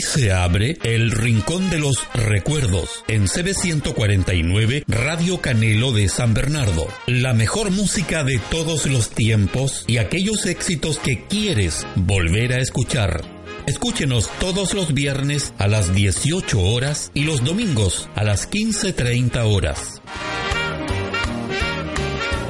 Se abre el Rincón de los Recuerdos en CB149 Radio Canelo de San Bernardo. La mejor música de todos los tiempos y aquellos éxitos que quieres volver a escuchar. Escúchenos todos los viernes a las 18 horas y los domingos a las 15.30 horas.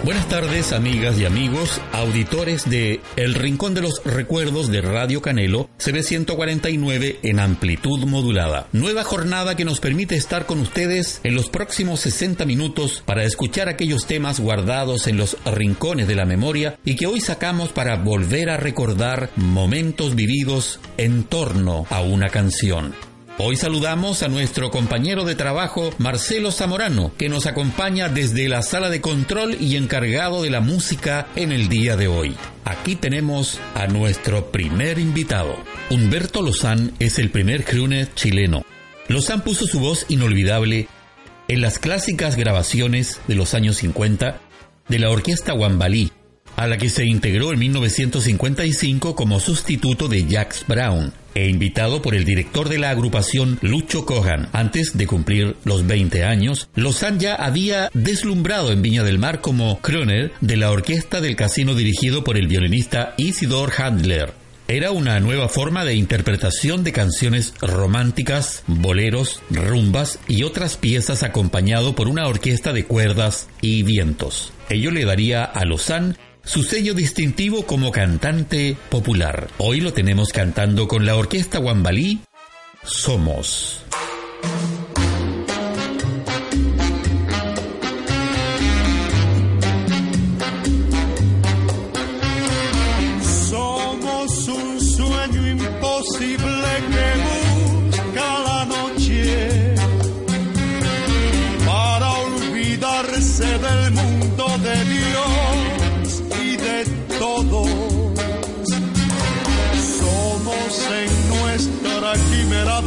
Buenas tardes amigas y amigos, auditores de El Rincón de los Recuerdos de Radio Canelo, CB149 en amplitud modulada. Nueva jornada que nos permite estar con ustedes en los próximos 60 minutos para escuchar aquellos temas guardados en los rincones de la memoria y que hoy sacamos para volver a recordar momentos vividos en torno a una canción. Hoy saludamos a nuestro compañero de trabajo Marcelo Zamorano, que nos acompaña desde la sala de control y encargado de la música en el día de hoy. Aquí tenemos a nuestro primer invitado. Humberto Lozán es el primer crooner chileno. Lozán puso su voz inolvidable en las clásicas grabaciones de los años 50 de la orquesta Wambalí, a la que se integró en 1955 como sustituto de Jax Brown e invitado por el director de la agrupación Lucho Cohan. Antes de cumplir los 20 años, Lozán ya había deslumbrado en Viña del Mar como crooner de la orquesta del casino dirigido por el violinista Isidor Handler. Era una nueva forma de interpretación de canciones románticas, boleros, rumbas y otras piezas acompañado por una orquesta de cuerdas y vientos. Ello le daría a Lozán su sello distintivo como cantante popular. Hoy lo tenemos cantando con la orquesta Somos. Somos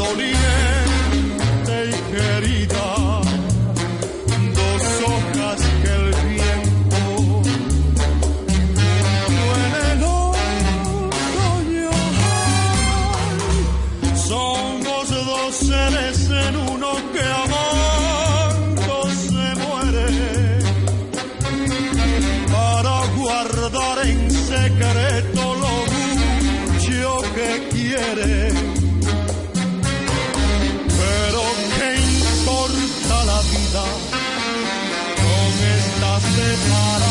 dolor. Esta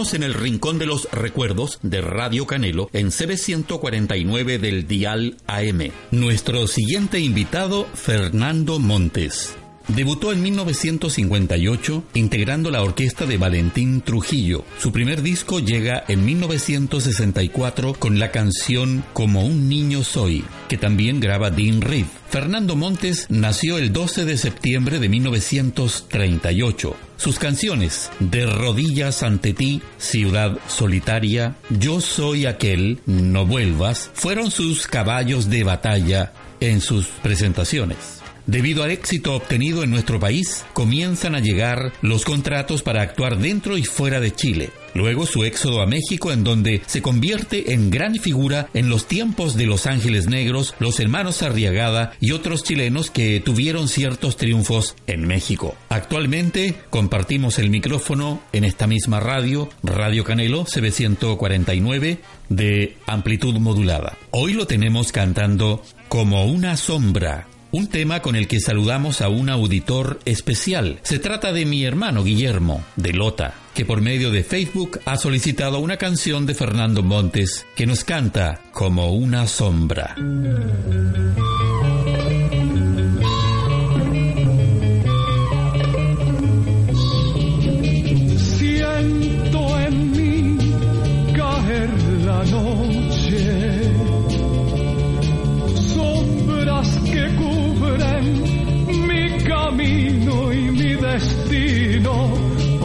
En el Rincón de los Recuerdos de Radio Canelo en CB149 del Dial AM. Nuestro siguiente invitado, Fernando Montes. Debutó en 1958 integrando la orquesta de Valentín Trujillo. Su primer disco llega en 1964 con la canción Como un niño soy, que también graba Dean Reed. Fernando Montes nació el 12 de septiembre de 1938. Sus canciones De rodillas ante ti, Ciudad solitaria, Yo soy aquel, No vuelvas, fueron sus caballos de batalla en sus presentaciones. Debido al éxito obtenido en nuestro país, comienzan a llegar los contratos para actuar dentro y fuera de Chile. Luego su éxodo a México en donde se convierte en gran figura en los tiempos de Los Ángeles Negros, los hermanos Arriagada y otros chilenos que tuvieron ciertos triunfos en México. Actualmente compartimos el micrófono en esta misma radio, Radio Canelo CB149 de amplitud modulada. Hoy lo tenemos cantando como una sombra un tema con el que saludamos a un auditor especial. Se trata de mi hermano Guillermo, de Lota, que por medio de Facebook ha solicitado una canción de Fernando Montes que nos canta como una sombra.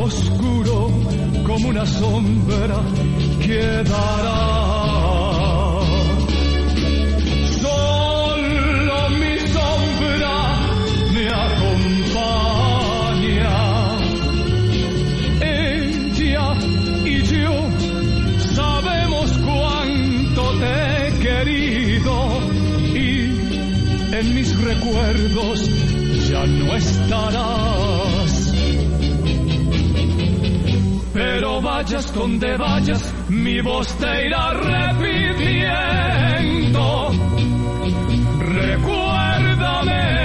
Oscuro como una sombra quedará. Solo mi sombra me acompaña. Ella y yo sabemos cuánto te he querido y en mis recuerdos ya no estarás. Pero vayas donde vayas, mi voz te irá repitiendo. Recuérdame,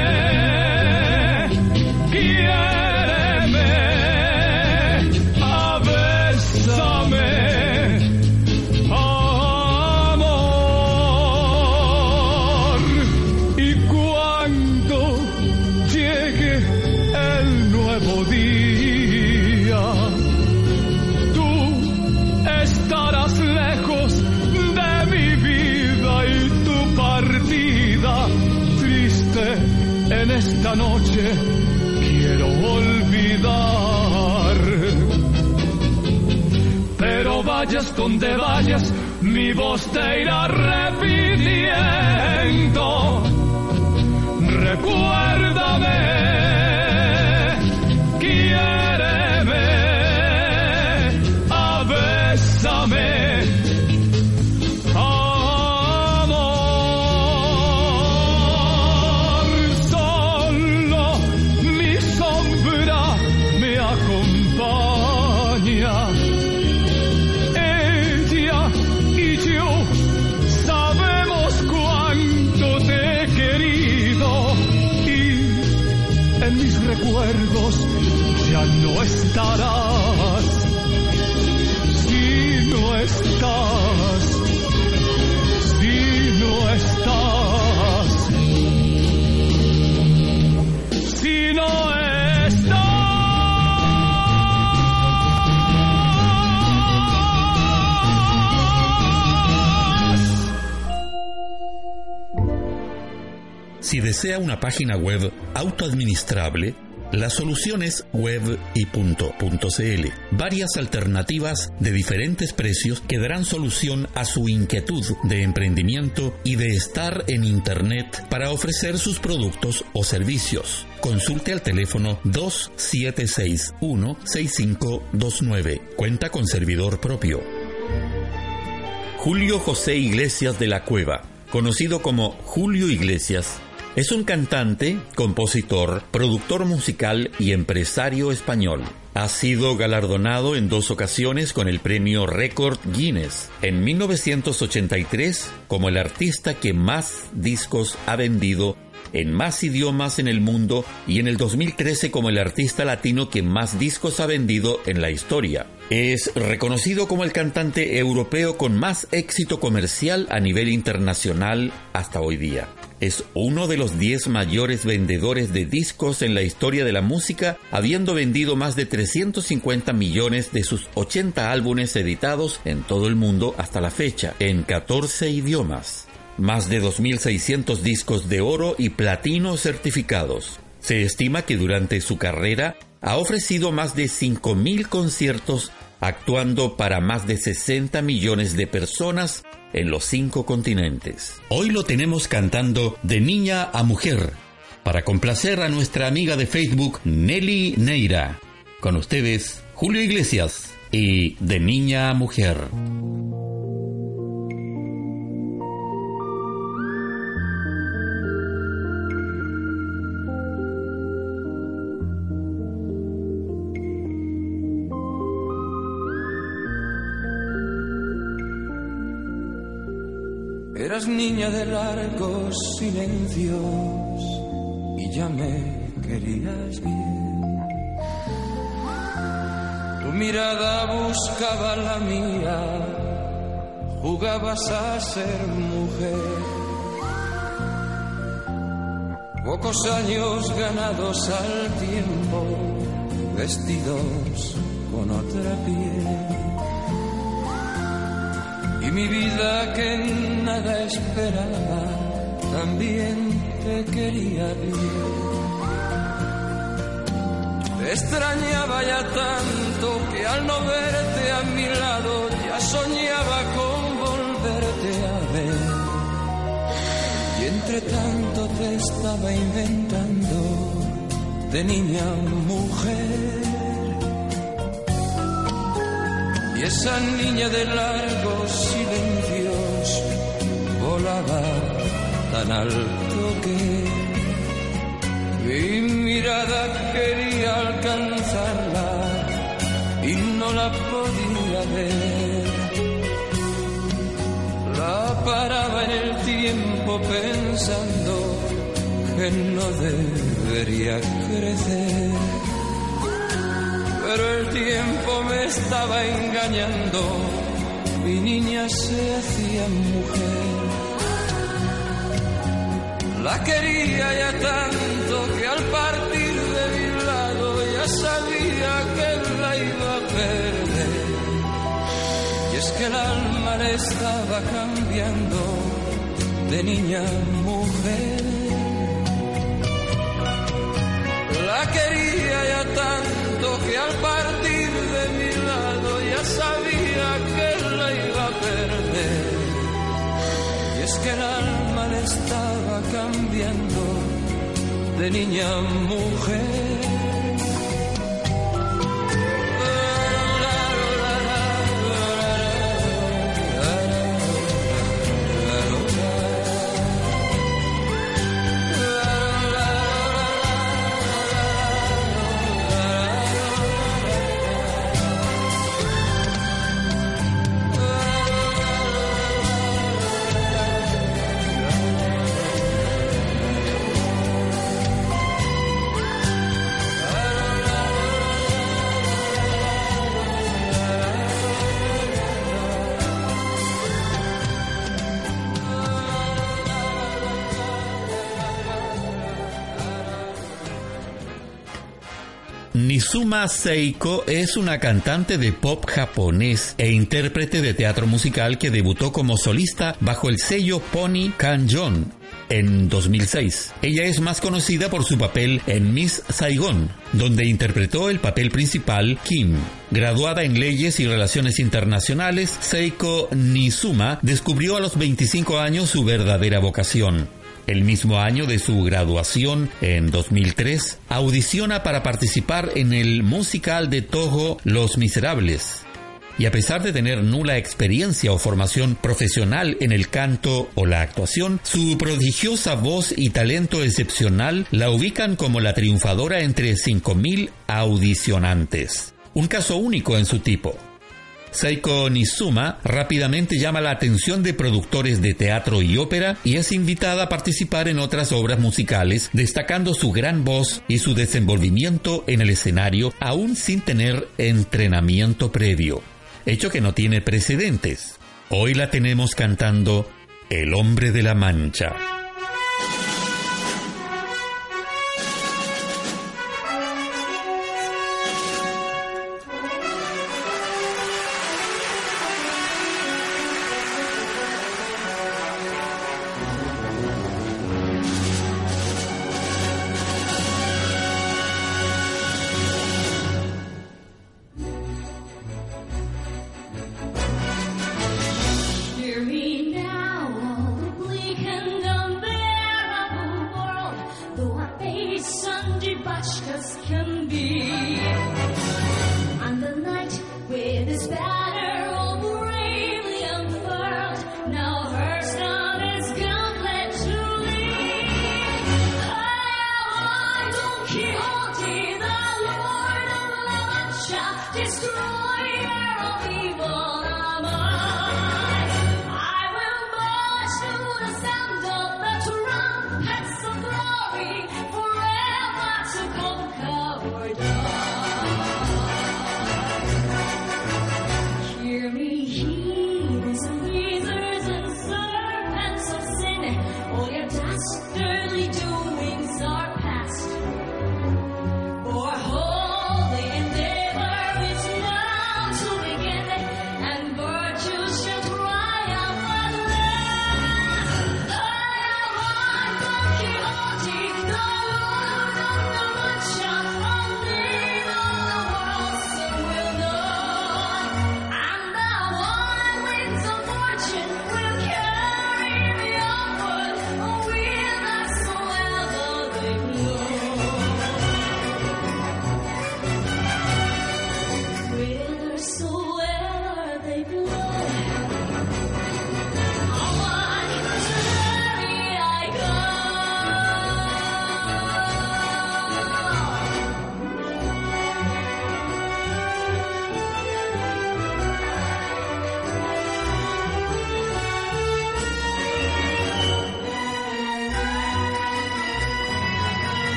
Si desea una página web autoadministrable, la solución es web y CL. Varias alternativas de diferentes precios que darán solución a su inquietud de emprendimiento y de estar en Internet para ofrecer sus productos o servicios. Consulte al teléfono 2761-6529. Cuenta con servidor propio. Julio José Iglesias de la Cueva, conocido como Julio Iglesias, es un cantante, compositor, productor musical y empresario español. Ha sido galardonado en dos ocasiones con el premio Record Guinness. En 1983 como el artista que más discos ha vendido en más idiomas en el mundo y en el 2013 como el artista latino que más discos ha vendido en la historia. Es reconocido como el cantante europeo con más éxito comercial a nivel internacional hasta hoy día. Es uno de los 10 mayores vendedores de discos en la historia de la música, habiendo vendido más de 350 millones de sus 80 álbumes editados en todo el mundo hasta la fecha, en 14 idiomas más de 2.600 discos de oro y platino certificados. Se estima que durante su carrera ha ofrecido más de 5.000 conciertos actuando para más de 60 millones de personas en los cinco continentes. Hoy lo tenemos cantando de niña a mujer, para complacer a nuestra amiga de Facebook Nelly Neira. Con ustedes, Julio Iglesias y de niña a mujer. Niña de largos silencios y ya me querías bien. Tu mirada buscaba la mía, jugabas a ser mujer. Pocos años ganados al tiempo, vestidos con otra piel y mi vida que nada esperaba también te quería bien. Te extrañaba ya tanto que al no verte a mi lado ya soñaba con volverte a ver. Y entre tanto te estaba inventando de niña mujer. Y esa niña de largos silencios volaba tan alto que mi mirada quería alcanzarla y no la podía ver. La paraba en el tiempo pensando que no debería crecer pero el tiempo me estaba engañando. Mi niña se hacía mujer. La quería ya tanto que al partir de mi lado ya sabía que la iba a perder. Y es que el alma le estaba cambiando de niña a mujer. La quería ya tanto que al partir de mi lado ya sabía que la iba a perder. Y es que el alma le estaba cambiando de niña a mujer. Nizuma Seiko es una cantante de pop japonés e intérprete de teatro musical que debutó como solista bajo el sello Pony Kanjon en 2006. Ella es más conocida por su papel en Miss Saigon, donde interpretó el papel principal Kim. Graduada en leyes y relaciones internacionales, Seiko Nizuma descubrió a los 25 años su verdadera vocación el mismo año de su graduación, en 2003, audiciona para participar en el musical de Toho Los Miserables. y a pesar de tener nula experiencia o formación profesional en el canto o la actuación, su prodigiosa voz y talento excepcional la ubican como la triunfadora entre 5.000 audicionantes. Un caso único en su tipo. Seiko Nizuma rápidamente llama la atención de productores de teatro y ópera y es invitada a participar en otras obras musicales, destacando su gran voz y su desenvolvimiento en el escenario aún sin tener entrenamiento previo hecho que no tiene precedentes. Hoy la tenemos cantando El hombre de la mancha.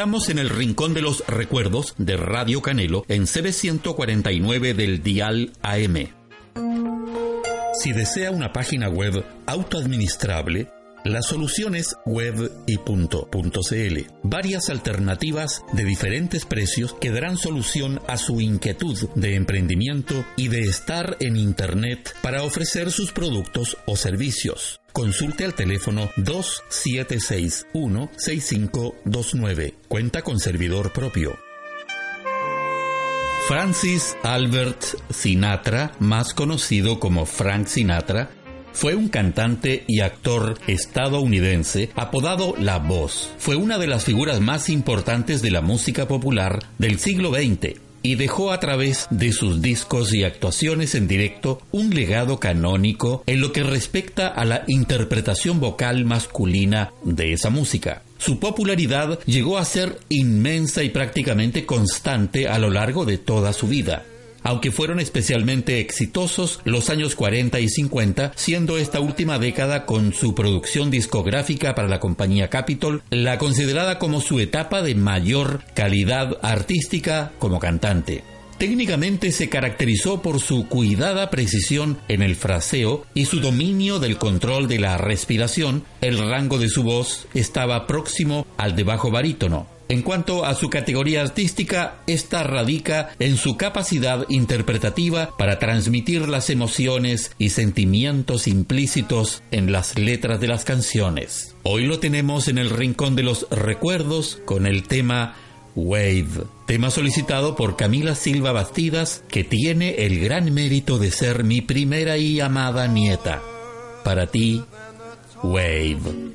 Estamos en el Rincón de los Recuerdos de Radio Canelo en CB149 del Dial AM. Si desea una página web autoadministrable, la solución es web y Varias alternativas de diferentes precios que darán solución a su inquietud de emprendimiento y de estar en Internet para ofrecer sus productos o servicios. Consulte al teléfono 2761-6529. Cuenta con servidor propio. Francis Albert Sinatra, más conocido como Frank Sinatra, fue un cantante y actor estadounidense apodado La Voz. Fue una de las figuras más importantes de la música popular del siglo XX y dejó a través de sus discos y actuaciones en directo un legado canónico en lo que respecta a la interpretación vocal masculina de esa música. Su popularidad llegó a ser inmensa y prácticamente constante a lo largo de toda su vida aunque fueron especialmente exitosos los años 40 y 50, siendo esta última década con su producción discográfica para la compañía Capitol la considerada como su etapa de mayor calidad artística como cantante. Técnicamente se caracterizó por su cuidada precisión en el fraseo y su dominio del control de la respiración. El rango de su voz estaba próximo al de bajo barítono. En cuanto a su categoría artística, esta radica en su capacidad interpretativa para transmitir las emociones y sentimientos implícitos en las letras de las canciones. Hoy lo tenemos en el rincón de los recuerdos con el tema Wave, tema solicitado por Camila Silva Bastidas, que tiene el gran mérito de ser mi primera y amada nieta. Para ti, Wave.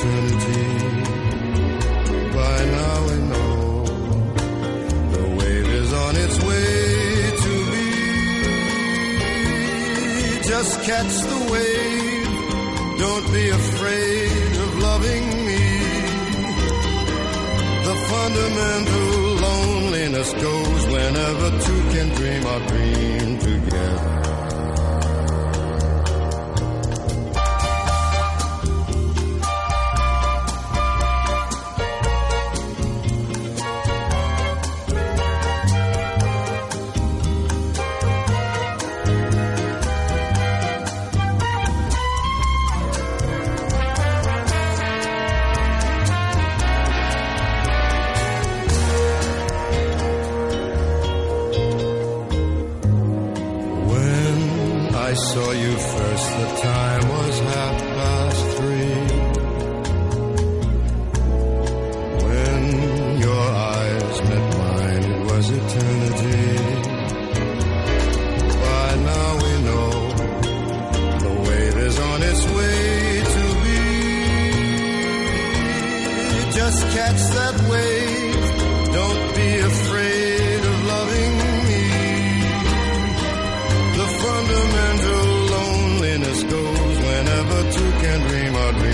eternity. By now we know the wave is on its way to me. Just catch the wave. Don't be afraid of loving me. The fundamental loneliness goes whenever two can dream our dream together.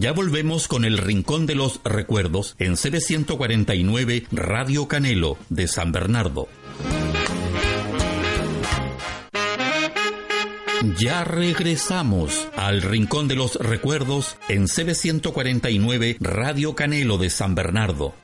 Ya volvemos con el Rincón de los Recuerdos en CB149 Radio Canelo de San Bernardo. Ya regresamos al Rincón de los Recuerdos en CB149 Radio Canelo de San Bernardo.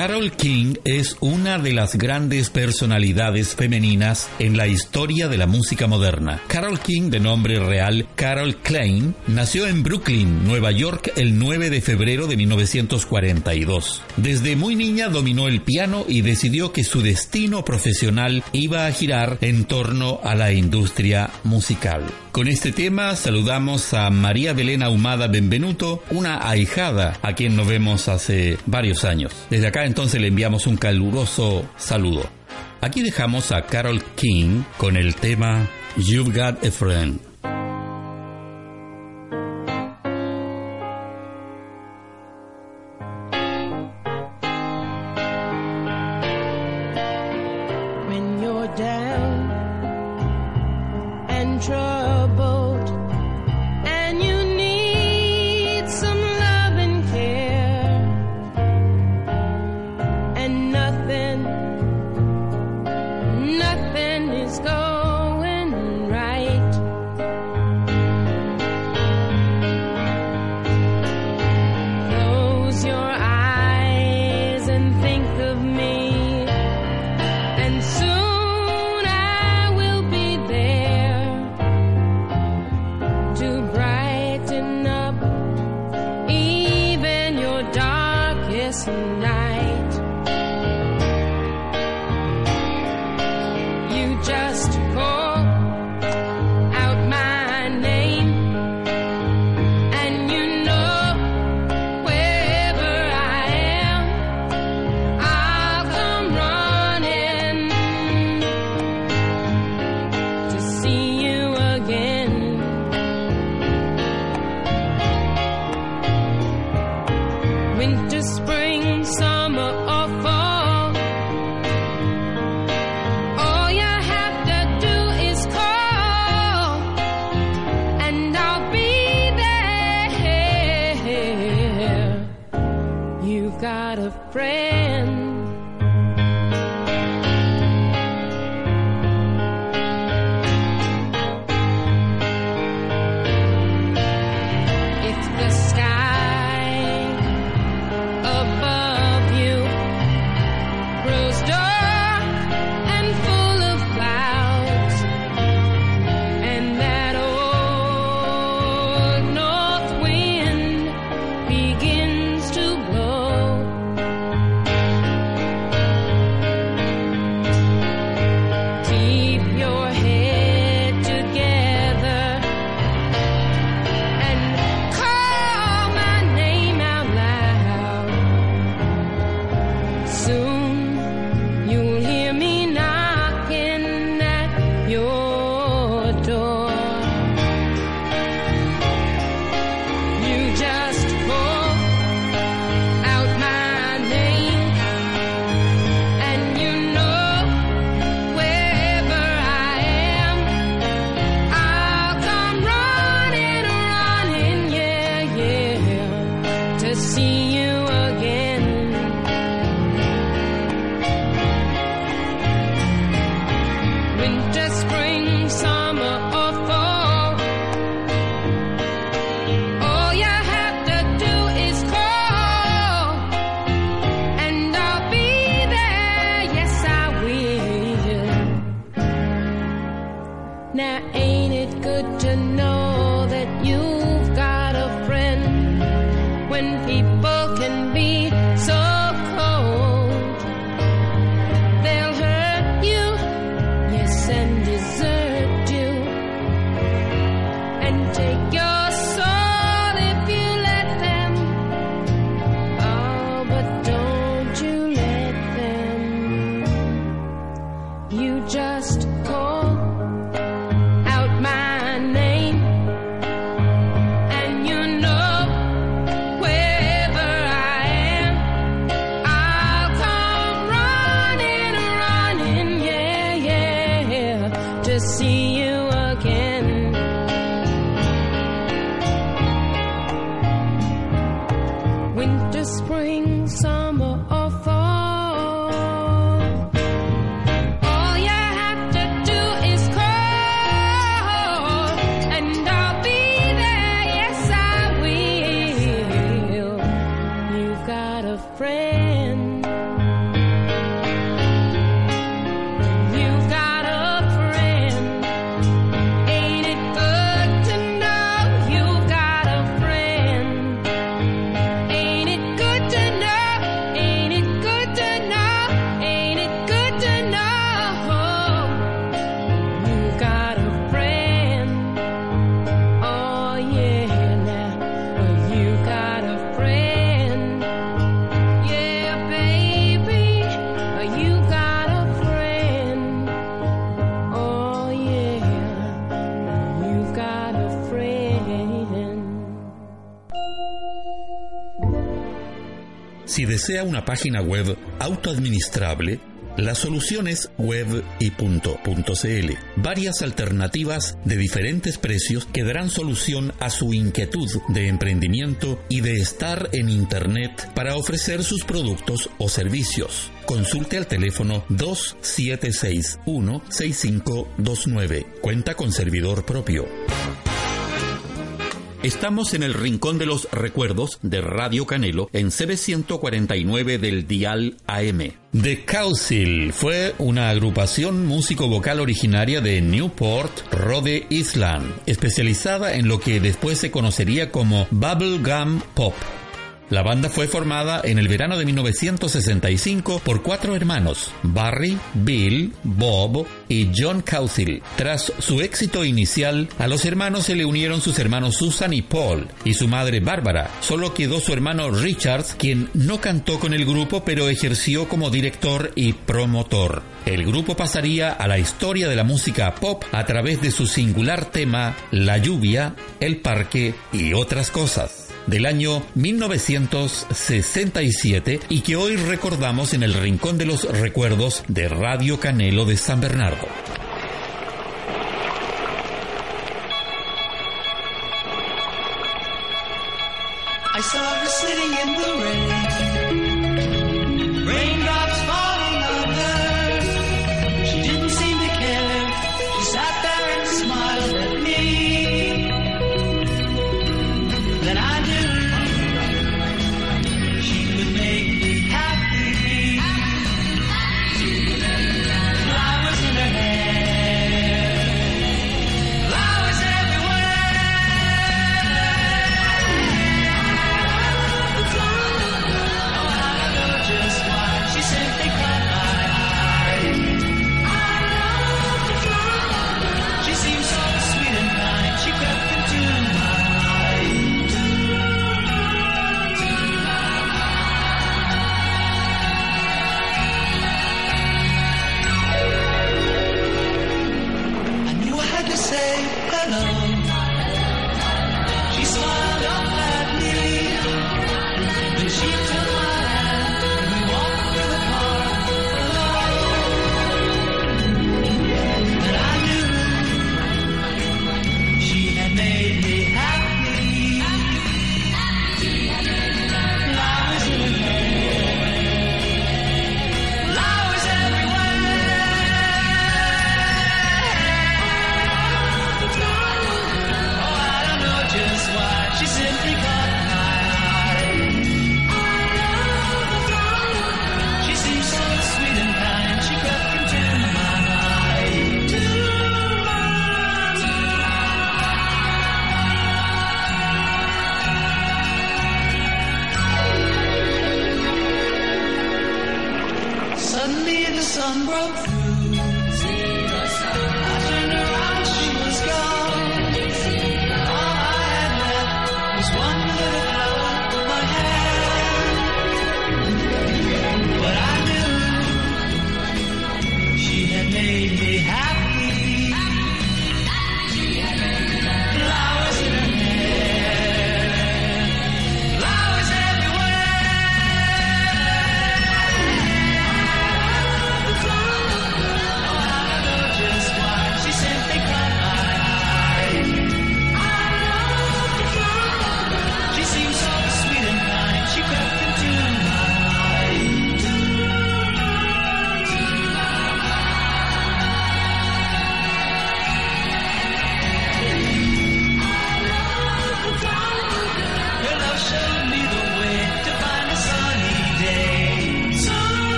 Carol King es una de las grandes personalidades femeninas en la historia de la música moderna. Carol King, de nombre real Carol Klein, nació en Brooklyn, Nueva York, el 9 de febrero de 1942. Desde muy niña dominó el piano y decidió que su destino profesional iba a girar en torno a la industria musical. Con este tema saludamos a María Belén Ahumada Benvenuto, una ahijada a quien nos vemos hace varios años. Desde acá entonces le enviamos un caluroso saludo. Aquí dejamos a Carol King con el tema You've Got a Friend. Friend. Desea una página web autoadministrable, la solución es web y Varias alternativas de diferentes precios que darán solución a su inquietud de emprendimiento y de estar en Internet para ofrecer sus productos o servicios. Consulte al teléfono 2761-6529. Cuenta con servidor propio. Estamos en el Rincón de los Recuerdos de Radio Canelo en CB149 del Dial AM. The Council fue una agrupación músico-vocal originaria de Newport, Rhode Island, especializada en lo que después se conocería como Bubblegum Pop. La banda fue formada en el verano de 1965 por cuatro hermanos, Barry, Bill, Bob y John Causill. Tras su éxito inicial, a los hermanos se le unieron sus hermanos Susan y Paul y su madre Bárbara. Solo quedó su hermano Richards, quien no cantó con el grupo pero ejerció como director y promotor. El grupo pasaría a la historia de la música pop a través de su singular tema La lluvia, el parque y otras cosas del año 1967 y que hoy recordamos en el Rincón de los Recuerdos de Radio Canelo de San Bernardo.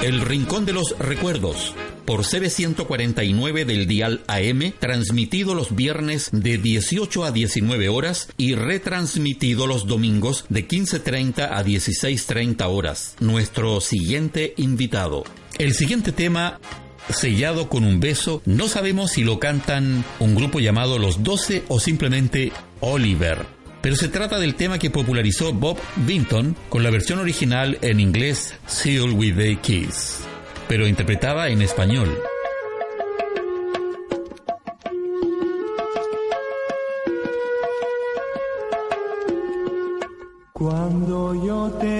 De los Recuerdos por CB149 del Dial AM, transmitido los viernes de 18 a 19 horas y retransmitido los domingos de 15.30 a 16.30 horas. Nuestro siguiente invitado. El siguiente tema sellado con un beso, no sabemos si lo cantan un grupo llamado Los Doce o simplemente Oliver. Pero se trata del tema que popularizó Bob Vinton con la versión original en inglés Seal with a Kiss, pero interpretada en español. Cuando yo te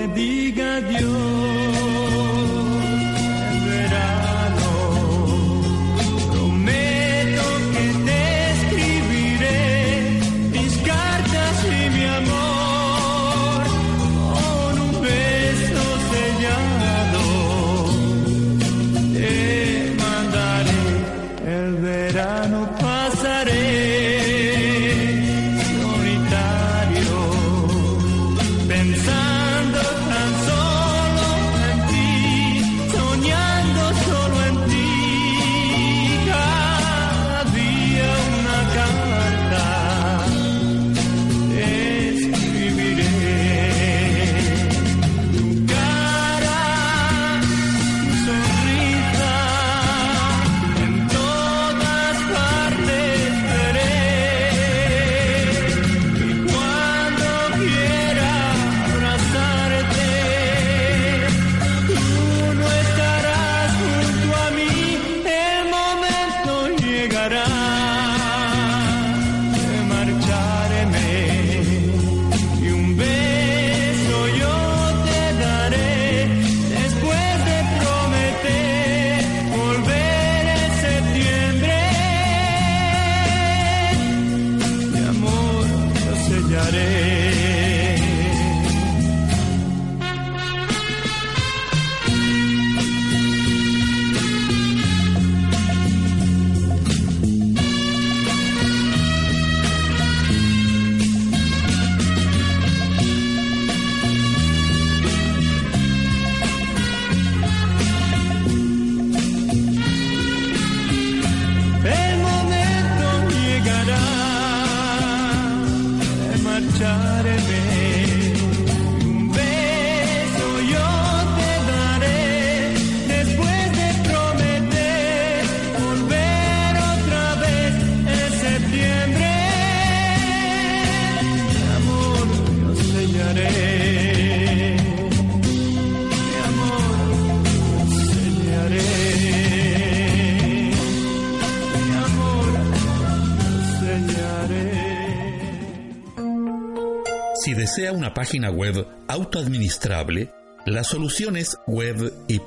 una página web autoadministrable, la solución es web y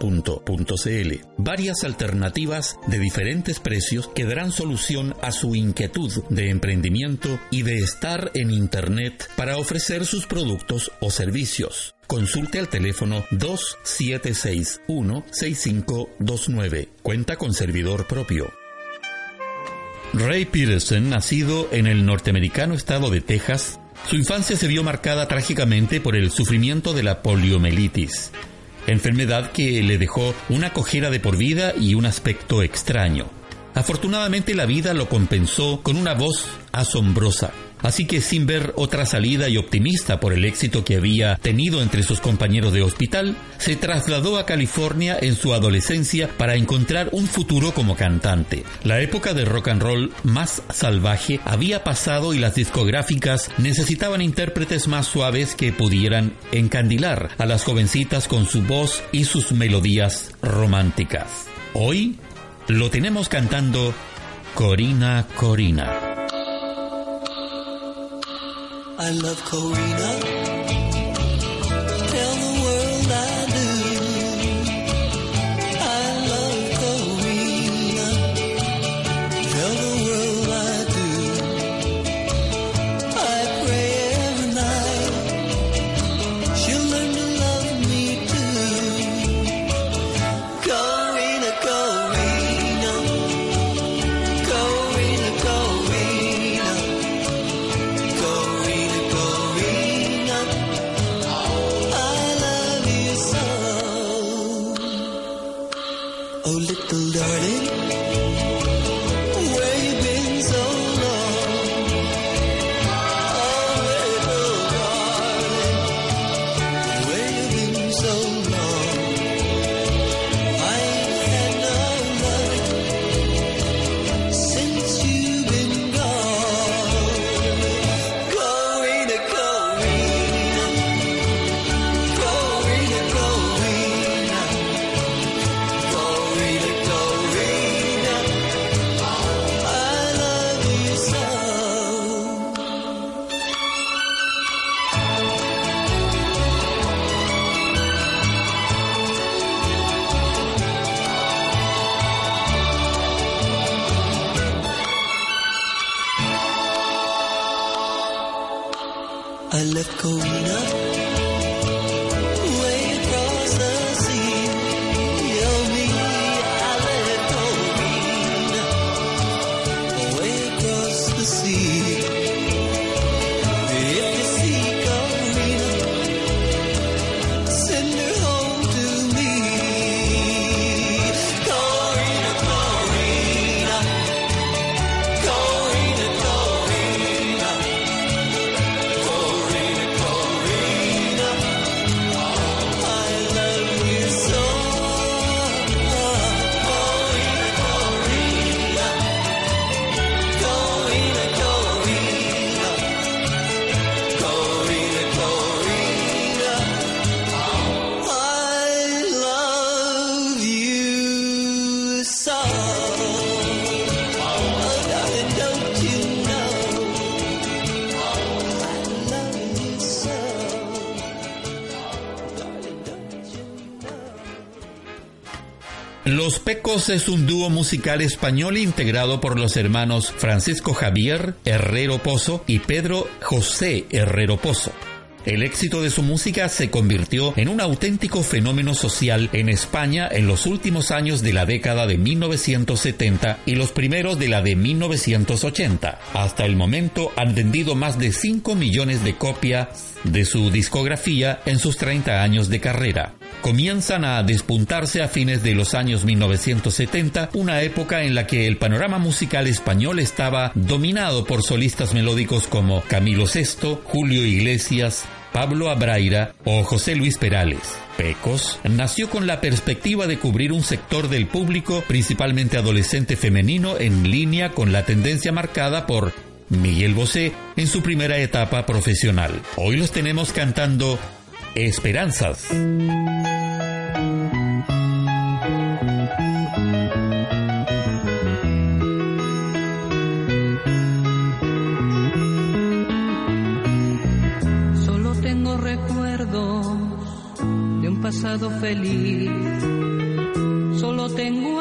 Varias alternativas de diferentes precios que darán solución a su inquietud de emprendimiento y de estar en Internet para ofrecer sus productos o servicios. Consulte al teléfono 2761-6529. Cuenta con servidor propio. Ray Peterson, nacido en el norteamericano estado de Texas, su infancia se vio marcada trágicamente por el sufrimiento de la poliomielitis, enfermedad que le dejó una cojera de por vida y un aspecto extraño. Afortunadamente la vida lo compensó con una voz asombrosa. Así que sin ver otra salida y optimista por el éxito que había tenido entre sus compañeros de hospital, se trasladó a California en su adolescencia para encontrar un futuro como cantante. La época de rock and roll más salvaje había pasado y las discográficas necesitaban intérpretes más suaves que pudieran encandilar a las jovencitas con su voz y sus melodías románticas. Hoy lo tenemos cantando Corina Corina. I love Corina. Los Pecos es un dúo musical español integrado por los hermanos Francisco Javier Herrero Pozo y Pedro José Herrero Pozo. El éxito de su música se convirtió en un auténtico fenómeno social en España en los últimos años de la década de 1970 y los primeros de la de 1980. Hasta el momento han vendido más de 5 millones de copias de su discografía en sus 30 años de carrera. Comienzan a despuntarse a fines de los años 1970, una época en la que el panorama musical español estaba dominado por solistas melódicos como Camilo VI, Julio Iglesias, Pablo Abraira o José Luis Perales. Pecos nació con la perspectiva de cubrir un sector del público, principalmente adolescente femenino, en línea con la tendencia marcada por Miguel Bosé en su primera etapa profesional. Hoy los tenemos cantando Esperanzas. Pasado feliz. Solo tengo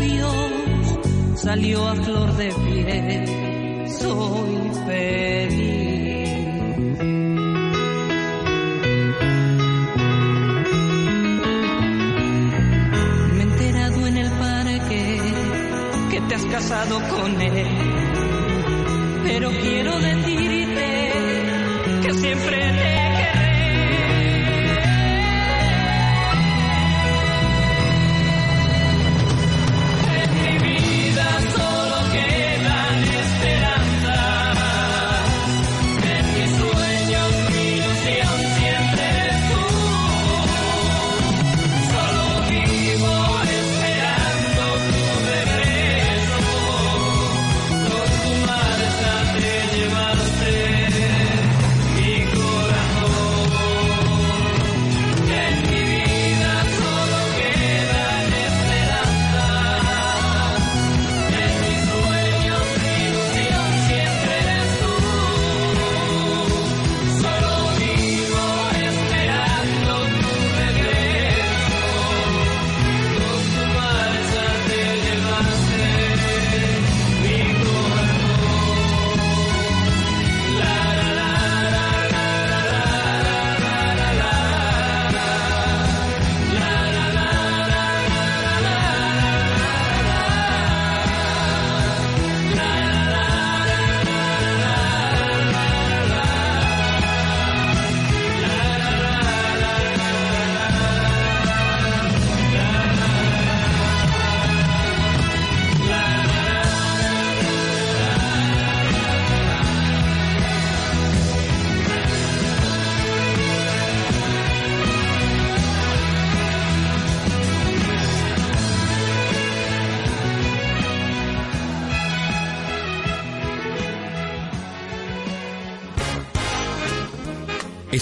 labios salió a flor de piel. Soy feliz. Me he enterado en el parque que te has casado con él. Pero quiero decirte que siempre te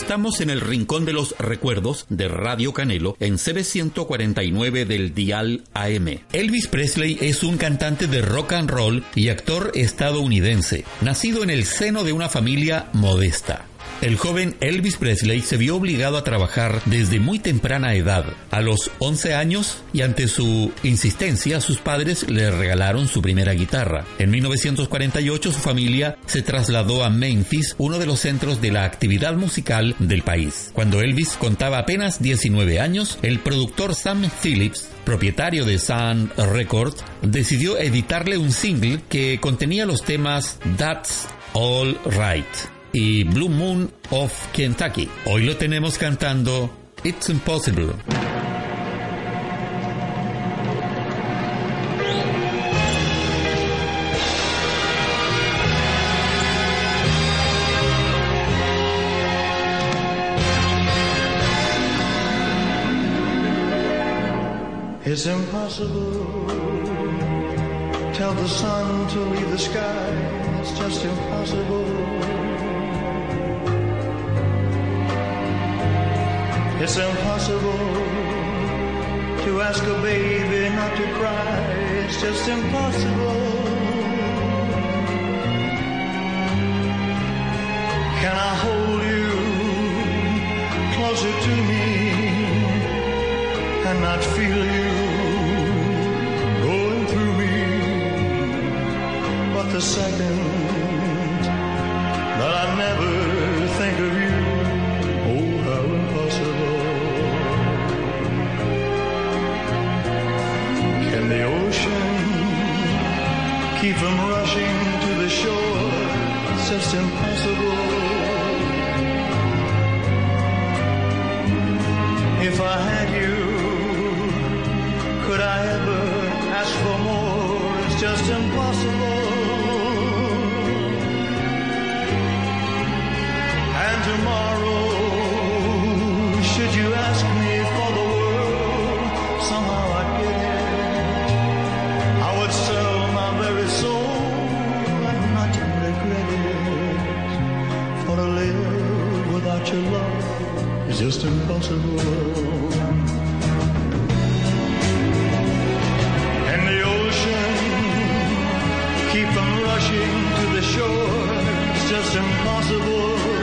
Estamos en el rincón de los recuerdos de Radio Canelo en CB149 del Dial AM. Elvis Presley es un cantante de rock and roll y actor estadounidense, nacido en el seno de una familia modesta. El joven Elvis Presley se vio obligado a trabajar desde muy temprana edad. A los 11 años y ante su insistencia, sus padres le regalaron su primera guitarra. En 1948 su familia se trasladó a Memphis, uno de los centros de la actividad musical del país. Cuando Elvis contaba apenas 19 años, el productor Sam Phillips propietario de Sun Records, decidió editarle un single que contenía los temas That's All Right y Blue Moon of Kentucky. Hoy lo tenemos cantando It's Impossible. It's impossible. Tell the sun to leave the sky. It's just impossible. It's impossible to ask a baby not to cry. It's just impossible. Can I hold you closer to me and not feel you going through me? But the second just impossible. If I had you, could I ever ask for more? It's just impossible. Just impossible. And the ocean keep from rushing to the shore. It's just impossible.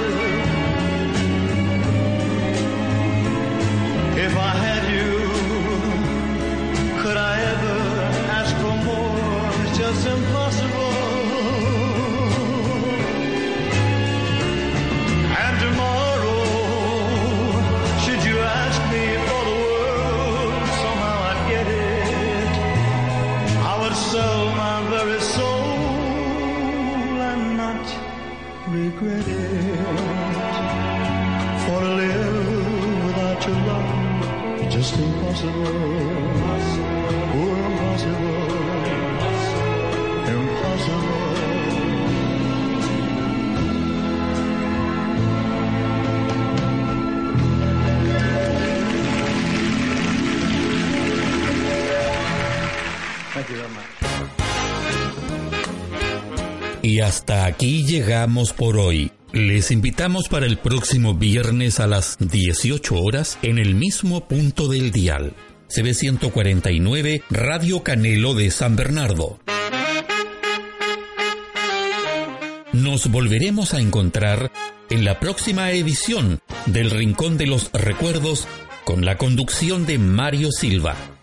Aquí llegamos por hoy. Les invitamos para el próximo viernes a las 18 horas en el mismo punto del dial. CB 149 Radio Canelo de San Bernardo. Nos volveremos a encontrar en la próxima edición del Rincón de los Recuerdos con la conducción de Mario Silva.